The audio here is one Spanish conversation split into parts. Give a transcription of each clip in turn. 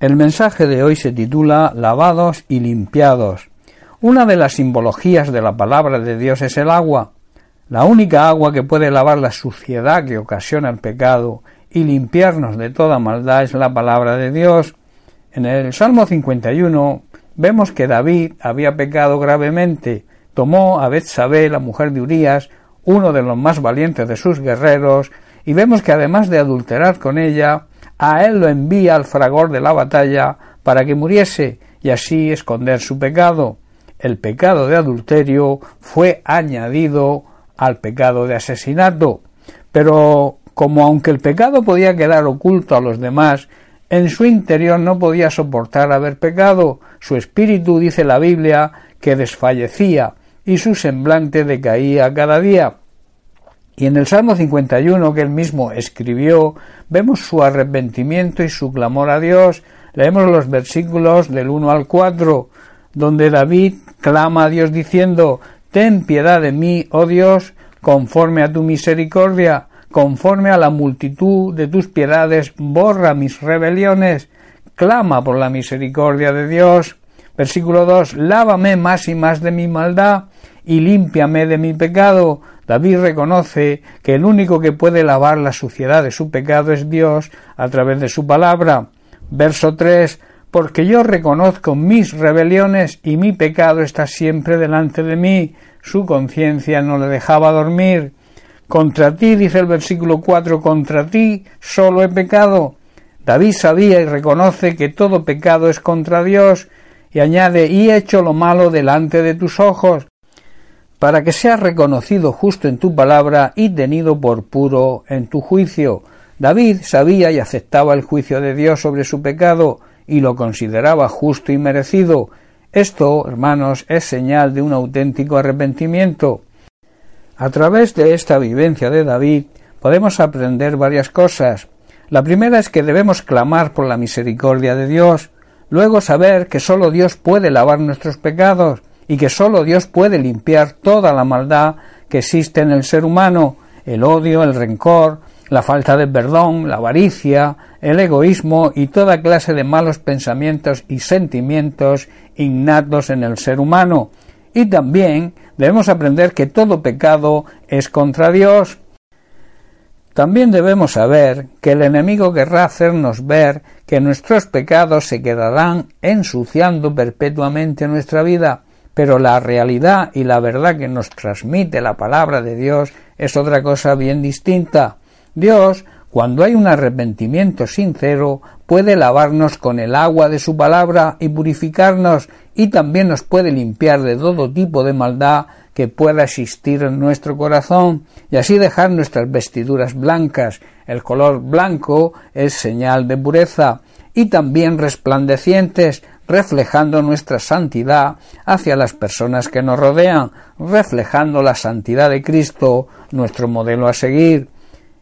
El mensaje de hoy se titula Lavados y limpiados. Una de las simbologías de la palabra de Dios es el agua. La única agua que puede lavar la suciedad que ocasiona el pecado y limpiarnos de toda maldad es la palabra de Dios. En el Salmo 51 vemos que David había pecado gravemente. Tomó a Betsabé, la mujer de Urías, uno de los más valientes de sus guerreros, y vemos que además de adulterar con ella, a él lo envía al fragor de la batalla para que muriese y así esconder su pecado. El pecado de adulterio fue añadido al pecado de asesinato. Pero como aunque el pecado podía quedar oculto a los demás, en su interior no podía soportar haber pecado, su espíritu, dice la Biblia, que desfallecía y su semblante decaía cada día. Y en el Salmo 51 que él mismo escribió, vemos su arrepentimiento y su clamor a Dios. Leemos los versículos del 1 al 4, donde David clama a Dios diciendo, Ten piedad de mí, oh Dios, conforme a tu misericordia, conforme a la multitud de tus piedades, borra mis rebeliones, clama por la misericordia de Dios. Versículo 2, Lávame más y más de mi maldad, y límpiame de mi pecado, David reconoce que el único que puede lavar la suciedad de su pecado es Dios a través de su palabra. Verso 3 Porque yo reconozco mis rebeliones y mi pecado está siempre delante de mí. Su conciencia no le dejaba dormir. Contra ti, dice el versículo 4, contra ti solo he pecado. David sabía y reconoce que todo pecado es contra Dios, y añade, y he hecho lo malo delante de tus ojos para que sea reconocido justo en tu palabra y tenido por puro en tu juicio. David sabía y aceptaba el juicio de Dios sobre su pecado y lo consideraba justo y merecido. Esto, hermanos, es señal de un auténtico arrepentimiento. A través de esta vivencia de David podemos aprender varias cosas. La primera es que debemos clamar por la misericordia de Dios, luego saber que sólo Dios puede lavar nuestros pecados, y que sólo Dios puede limpiar toda la maldad que existe en el ser humano, el odio, el rencor, la falta de perdón, la avaricia, el egoísmo y toda clase de malos pensamientos y sentimientos innatos en el ser humano. Y también debemos aprender que todo pecado es contra Dios. También debemos saber que el enemigo querrá hacernos ver que nuestros pecados se quedarán ensuciando perpetuamente nuestra vida, pero la realidad y la verdad que nos transmite la palabra de Dios es otra cosa bien distinta. Dios, cuando hay un arrepentimiento sincero, puede lavarnos con el agua de su palabra y purificarnos, y también nos puede limpiar de todo tipo de maldad que pueda existir en nuestro corazón, y así dejar nuestras vestiduras blancas. El color blanco es señal de pureza, y también resplandecientes, reflejando nuestra santidad hacia las personas que nos rodean, reflejando la santidad de Cristo, nuestro modelo a seguir.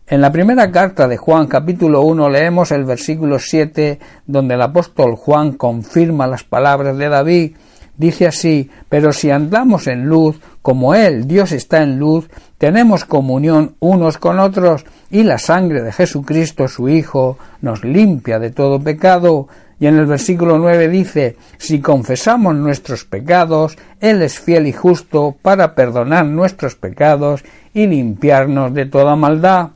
En la primera carta de Juan capítulo 1 leemos el versículo 7 donde el apóstol Juan confirma las palabras de David. Dice así, pero si andamos en luz, como Él, Dios está en luz, tenemos comunión unos con otros, y la sangre de Jesucristo, su Hijo, nos limpia de todo pecado. Y en el versículo 9 dice, si confesamos nuestros pecados, Él es fiel y justo para perdonar nuestros pecados y limpiarnos de toda maldad.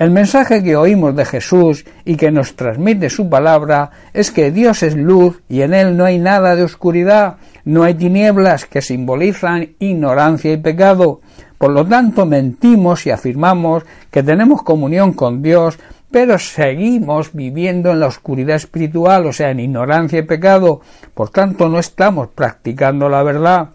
El mensaje que oímos de Jesús y que nos transmite su palabra es que Dios es luz y en Él no hay nada de oscuridad, no hay tinieblas que simbolizan ignorancia y pecado. Por lo tanto, mentimos y afirmamos que tenemos comunión con Dios, pero seguimos viviendo en la oscuridad espiritual, o sea, en ignorancia y pecado, por tanto no estamos practicando la verdad.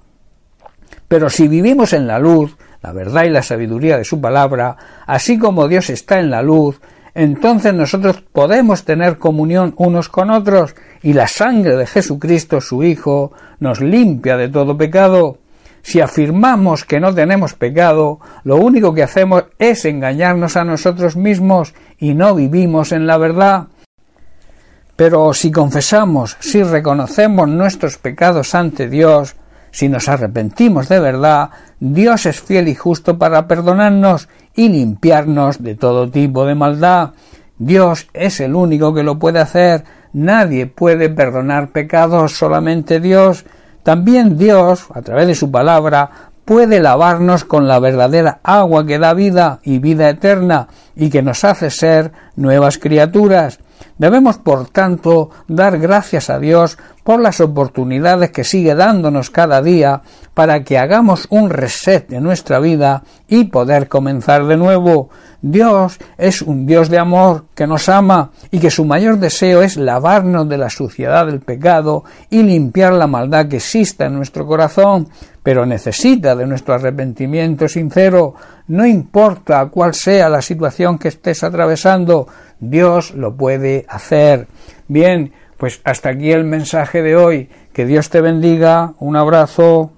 Pero si vivimos en la luz, la verdad y la sabiduría de su palabra, así como Dios está en la luz, entonces nosotros podemos tener comunión unos con otros y la sangre de Jesucristo, su Hijo, nos limpia de todo pecado. Si afirmamos que no tenemos pecado, lo único que hacemos es engañarnos a nosotros mismos y no vivimos en la verdad. Pero si confesamos, si reconocemos nuestros pecados ante Dios, si nos arrepentimos de verdad, Dios es fiel y justo para perdonarnos y limpiarnos de todo tipo de maldad. Dios es el único que lo puede hacer. Nadie puede perdonar pecados, solamente Dios. También Dios, a través de su palabra, puede lavarnos con la verdadera agua que da vida y vida eterna y que nos hace ser nuevas criaturas. Debemos, por tanto, dar gracias a Dios por las oportunidades que sigue dándonos cada día para que hagamos un reset de nuestra vida y poder comenzar de nuevo. Dios es un Dios de amor que nos ama y que su mayor deseo es lavarnos de la suciedad del pecado y limpiar la maldad que exista en nuestro corazón, pero necesita de nuestro arrepentimiento sincero, no importa cuál sea la situación que estés atravesando, Dios lo puede hacer. Bien, pues hasta aquí el mensaje de hoy. Que Dios te bendiga. Un abrazo.